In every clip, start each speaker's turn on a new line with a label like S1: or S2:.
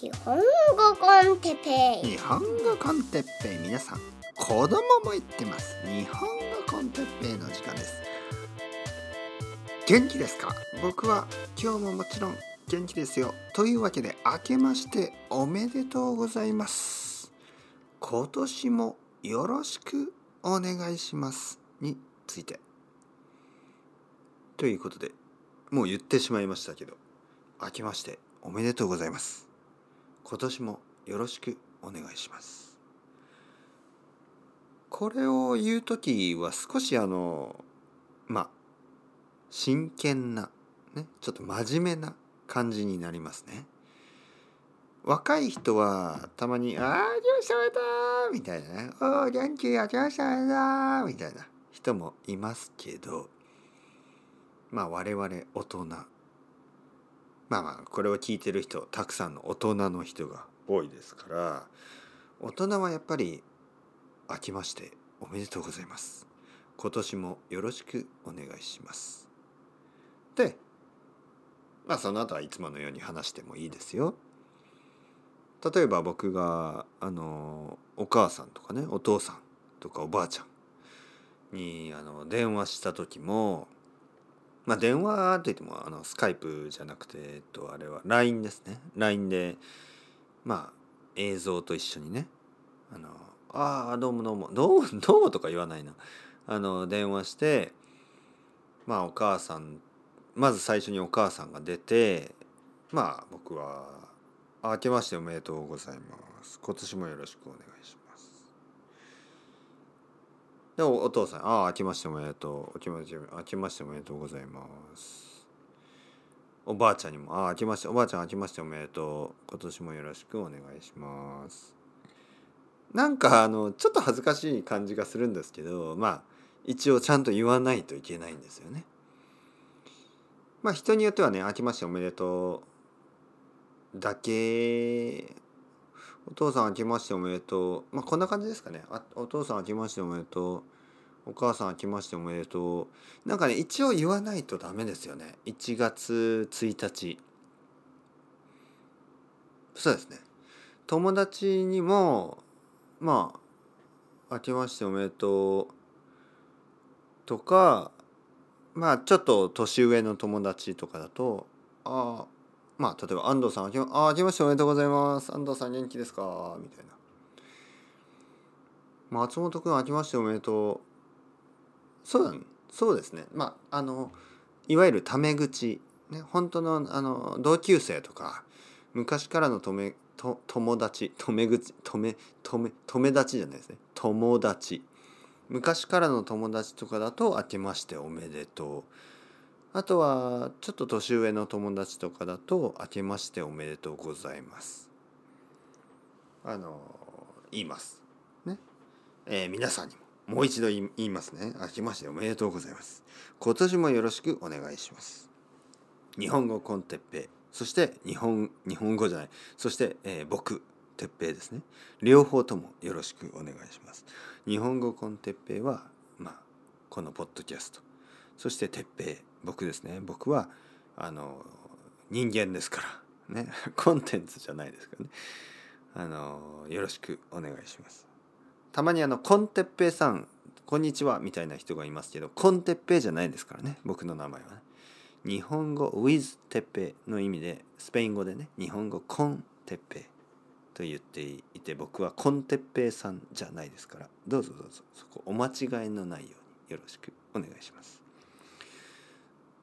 S1: 日本語コンテッペイ。
S2: 日本語コンテッペイ皆さん。子供も言ってます日本語コンテッペイの時間です元気ですか？僕は今日ももちろん元気ですよ。というわけで明けましておめでとうございます。今年もよろしくお願いしますについて。ということでもう言ってしまいましたけど明けましておめでとうございます。今年もよろしくお願いしますこれを言う時は少しあのまあ真剣な、ね、ちょっと真面目な感じになりますね若い人はたまに「ああ上司だ!」みたいなね「おお元気や上司だ!」みたいな人もいますけどまあ我々大人まあまあこれを聞いてる人たくさんの大人の人が多いですから大人はやっぱり明けましておめでとうございます。今年もよろしくお願いします。でまあその後はいつものように話してもいいですよ。例えば僕があのお母さんとかねお父さんとかおばあちゃんにあの電話した時もまあ電話って言ってもあのスカイプじゃなくて、えっと、あれは LINE ですね。LINE でまあ映像と一緒にねあのああどうもどうもどうも どうもとか言わないな。あの電話してまあお母さんまず最初にお母さんが出てまあ僕は「明けましておめでとうございます。今年もよろしくお願いします」でお父さん「ああ明けましておめでとう。明けまして明けましておめでとうございます」おばあちゃんにも「ああ明けましておばあちゃん明けましておめでとう。今年もよろしくお願いします」なんかあのちょっと恥ずかしい感じがするんですけどまあ一応ちゃんと言わないといけないんですよね。まあ人によってはね「明けましておめでとう」だけお父さん明けましておめでとう。まあこんな感じですかね。あお父さん明けましておめでとう。お母さん明けましておめでとう。なんかね一応言わないとダメですよね。1月1日。そうですね。友達にもまあ明けましておめでとう。とかまあちょっと年上の友達とかだとああまあ例えば安藤さんああけましておめでとうございます。安藤さん元気ですか？みたいな。松本君明けましておめでとう。そうだそうですね。まああのいわゆるタメ口。ね本当のあの同級生とか昔からのとめと友達とめ口とめとめ友達じゃないですね。友達。昔からの友達とかだと「明けましておめでとう」あとはちょっと年上の友達とかだと「明けましておめでとうございます」あの言います。ね。えー、皆さんにももう一度言いますね「明けましておめでとうございます」今年もよろしくお願いします。日本語コンテッペイ。そして日本日本語じゃない。そして、えー、僕鉄平ですね。両方ともよろしくお願いします。日本語コンテッペイはまあこのポッドキャスト。そしてテッペイ僕ですね。僕はあの人間ですから。ね。コンテンツじゃないですからね。あのよろしくお願いします。たまにあの con テッペイさんこんにちはみたいな人がいますけど con テッペイじゃないですからね。僕の名前はね。日本語 with テッペイの意味でスペイン語でね。日本語 con テッペイと言っていて僕は con テッペイさんじゃないですから。どうぞどうぞ。そこお間違いのないようによろしくお願いします。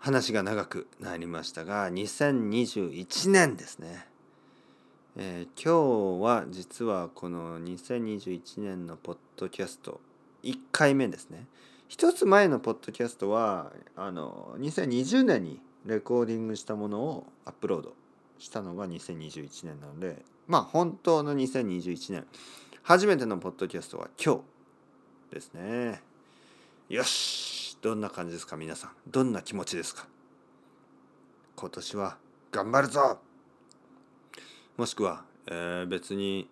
S2: 話が長くなりましたが2021年ですね、えー、今日は実はこの2021年のポッドキャスト1回目ですね。一つ前のポッドキャストはあの2020年にレコーディングしたものをアップロードしたのが2021年なのでまあ本当の2021年。初めてのポッドキャストは今日ですね。よし。どんな感じですか皆さん。どんな気持ちですか。今年は頑張るぞ。もしくは、えー、別に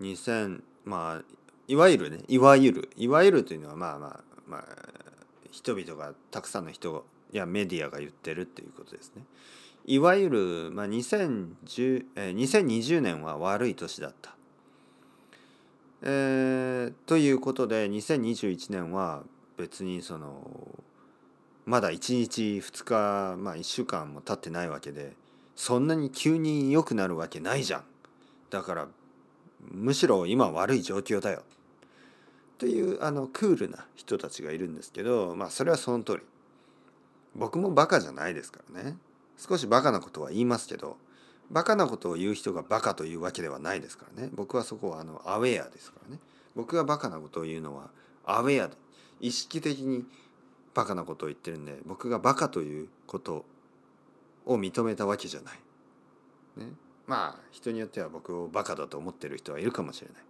S2: 2000まあいわゆるねいわゆるいわゆるというのはまあまあまあ人々がたくさんの人やメディアが言ってるっていうことですね。いわゆる、まあ、2010えー2020年は悪い年だった。えーということで2021年は別にそのまだ1日2日まあ1週間も経ってないわけでそんなに急に良くなるわけないじゃん。だからむしろ今悪い状況だよ。というあのクールな人たちがいるんですけどまあそれはその通り。僕もバカじゃないですからね。少しバカなことは言いますけどバカなことを言う人がバカというわけではないですからね。僕はそこはあのアウェアですからね。僕がバカなことを言うのはアウェアで。意識的にバカなことを言ってるんで僕がバカということを認めたわけじゃない。ね、まあ人によっては僕をバカだと思ってる人はいるかもしれない。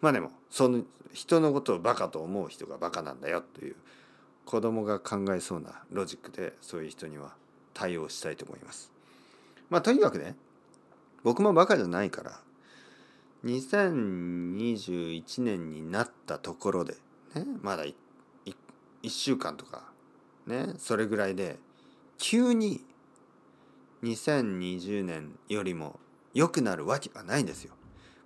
S2: まあでもその人のことをバカと思う人がバカなんだよという子供が考えそうなロジックでそういう人には対応したいと思います。まあとにかくね僕もバカじゃないから2021年になったところでねまだ1週間とかねそれぐらいで急に2020年よりも良くなるわけがないんですよ。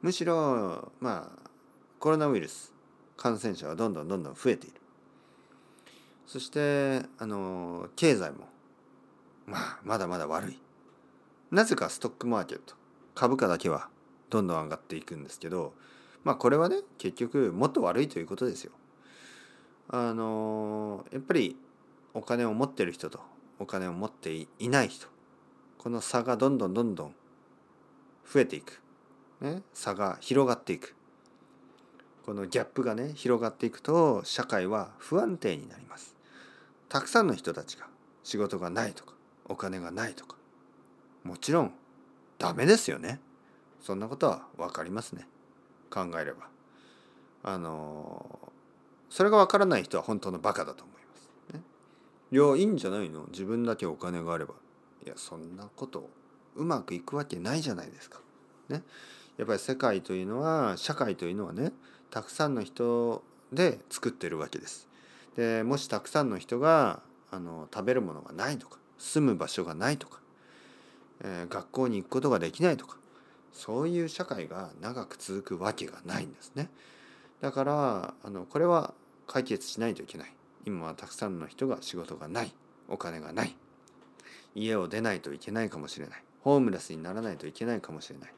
S2: むしろまあコロナウイルス感染者はどんどんどんどん増えている。そしてあの経済もまあまだまだ悪い。なぜかストックマーケット株価だけはどんどん上がっていくんですけどまあこれはね結局もっと悪いということですよ。あのやっぱりお金を持ってる人とお金を持っていない人この差がどんどんどんどん増えていく、ね、差が広がっていく。このギャップがね広がっていくと社会は不安定になります。たくさんの人たちが仕事がないとかお金がないとかもちろんダメですよね。そんなことは分かりますね。考えれば。あのそれが分からない人は本当のバカだと思います、ね、いやいいんじゃないの？自分だけお金があればいやそんなことうまくいくわけないじゃないですか。ね、やっぱり世界というのは社会というのはねたくさんの人で作ってるわけです。でもしたくさんの人があの食べるものがないとか住む場所がないとか、えー、学校に行くことができないとかそういう社会が長く続くわけがないんですね。だからあのこれは解決しないといけない。今はたくさんの人が仕事がない。お金がない。家を出ないといけないかもしれない。ホームレスにならないといけないかもしれない、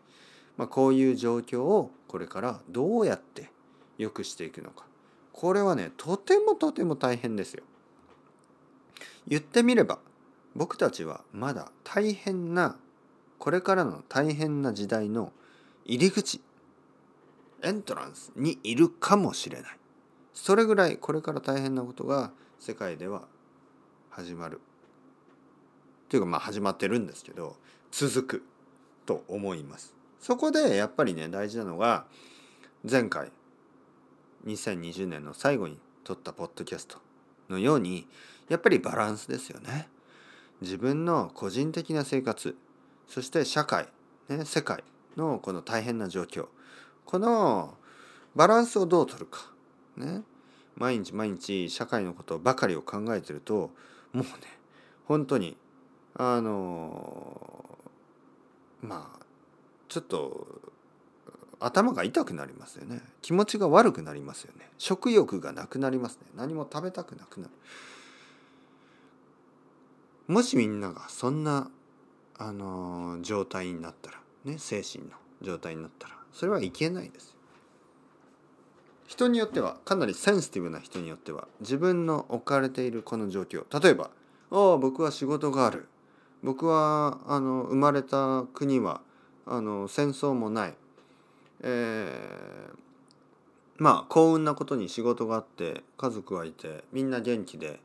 S2: まあ、こういう状況をこれからどうやって良くしていくのか。これはねとてもとても大変ですよ。言ってみれば僕たちはまだ大変なこれからの大変な時代の入り口エントランスにいるかもしれない。それぐらいこれから大変なことが世界では始まる。というかまあ始まってるんですけど続くと思います。そこでやっぱりね大事なのが前回2020年の最後に撮ったポッドキャストのようにやっぱりバランスですよね。自分の個人的な生活そして社会、ね、世界のこの大変な状況このバランスをどう取るか。ね。毎日毎日社会のことばかりを考えてるともうね本当にあのまあちょっと頭が痛くなりますよね。気持ちが悪くなりますよね。食欲がなくなりますね。何も食べたくなくなる。もしみんながそんなあの状態になったらね精神の状態になったらそれはいけないです。人によってはかなりセンシティブな人によっては自分の置かれているこの状況例えば「ああ僕は仕事がある。僕はあの生まれた国はあの戦争もない、えー、まあ幸運なことに仕事があって家族はいてみんな元気で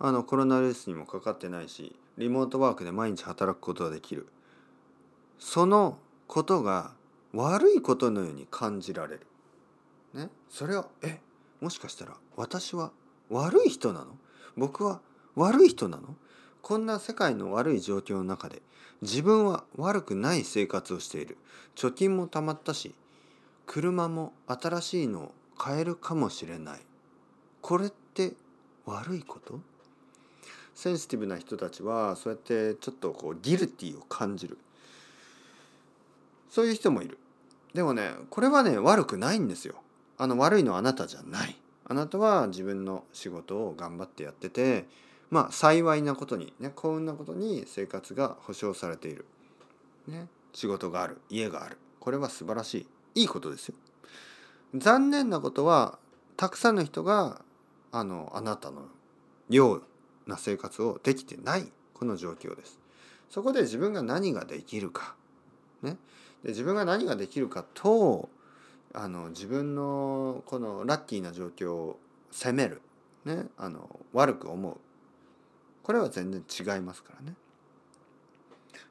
S2: あのコロナウイルスにもかかってないしリモートワークで毎日働くことができる。そのことが悪いことのように感じられる。ね、それはえ？もしかしたら私は悪い人なの？僕は悪い人なの？こんな世界の悪い状況の中で自分は悪くない生活をしている。貯金もたまったし車も新しいのを買えるかもしれない。これって悪いこと？センシティブな人たちはそうやってちょっとこうギルティを感じる。そういう人もいる。でもねこれはね悪くないんですよ。あの悪いのはあなたじゃない。あなたは自分の仕事を頑張ってやっててまあ幸いなことにね幸運なことに生活が保障されている、ね、仕事がある家がある。これは素晴らしい。いいことですよ。残念なことはたくさんの人があのあなたのような生活をできてないこの状況です。そこで自分が何ができるか。ね。で自分が何ができるかとあの自分のこのラッキーな状況を責める、ね、あの悪く思うこれは全然違いますからね。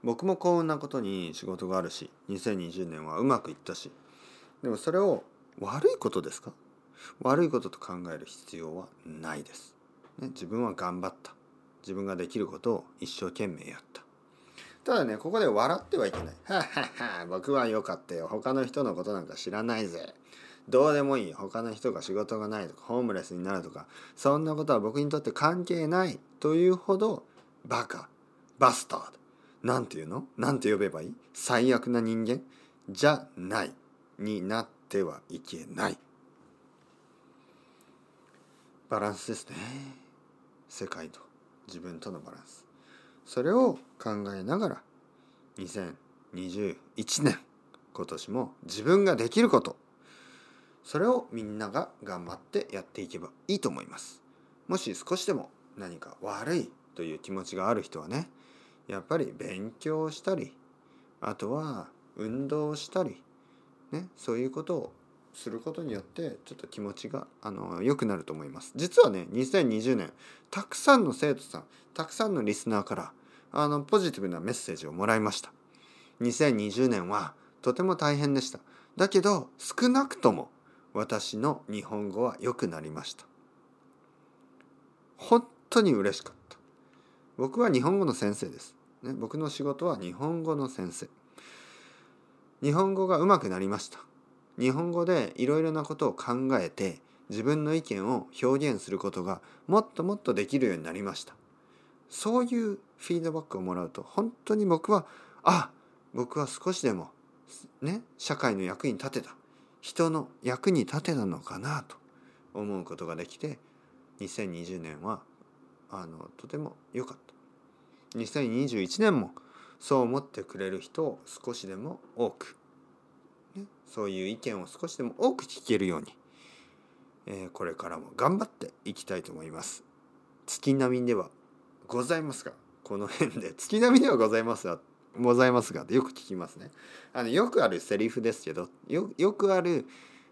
S2: 僕も幸運なことに仕事があるし2020年はうまくいったしでもそれを悪いことですか？悪いことと考える必要はないです。ね、自分は頑張った。自分ができることを一生懸命やった。ただねここで笑ってはいけない。ははは僕は良かったよ。他の人のことなんか知らないぜ。どうでもいい。他の人が仕事がないとかホームレスになるとかそんなことは僕にとって関係ない。というほどバカ。バスタード。なんていうの？なんて呼べばいい？最悪な人間？じゃない。になってはいけない。バランスですね。世界と自分とのバランス。それを考えながら2021年今年も自分ができることそれをみんなが頑張ってやっていけばいいと思います。もし少しでも何か悪いという気持ちがある人はねやっぱり勉強したりあとは運動したりねそういうことをすることによってちょっと気持ちがあの良くなると思います。実はね2020年たくさんの生徒さんたくさんのリスナーからあのポジティブなメッセージをもらいました。2020年はとても大変でした。だけど少なくとも私の日本語は良くなりました。本当に嬉しかった。僕は日本語の先生です、ね、僕の仕事は日本語の先生。日本語が上手くなりました。日本語でいろいろなことを考えて自分の意見を表現することがもっともっとできるようになりました。そういうフィードバックをもらうと本当に僕はあ僕は少しでもね社会の役に立てた。人の役に立てたのかなと思うことができて2020年はあのとても良かった。2021年もそう思ってくれる人を少しでも多く、ね、そういう意見を少しでも多く聞けるように、えー、これからも頑張っていきたいと思います。月並みではございますがこの辺で。月並みではございますがございますがってよく聞きますね。あのよくあるセリフですけどよよくある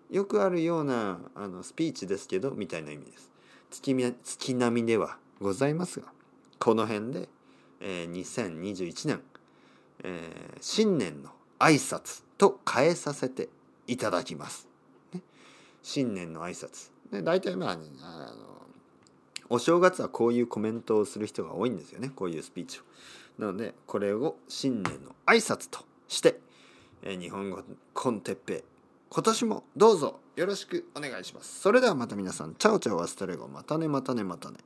S2: よくあるようなあのスピーチですけどみたいな意味です。月月並みではございますがこの辺で、えー、2021年、えー、新年の挨拶と変えさせていただきます、ね、新年の挨拶。で大体まあ、あのお正月はこういうコメントをする人が多いんですよねこういうスピーチを。なのでこれを新年の挨拶として、え日本語コンテッペ今年もどうぞよろしくお願いします。それではまた皆さんチャオチャオアストレゴまたねまたねまたね。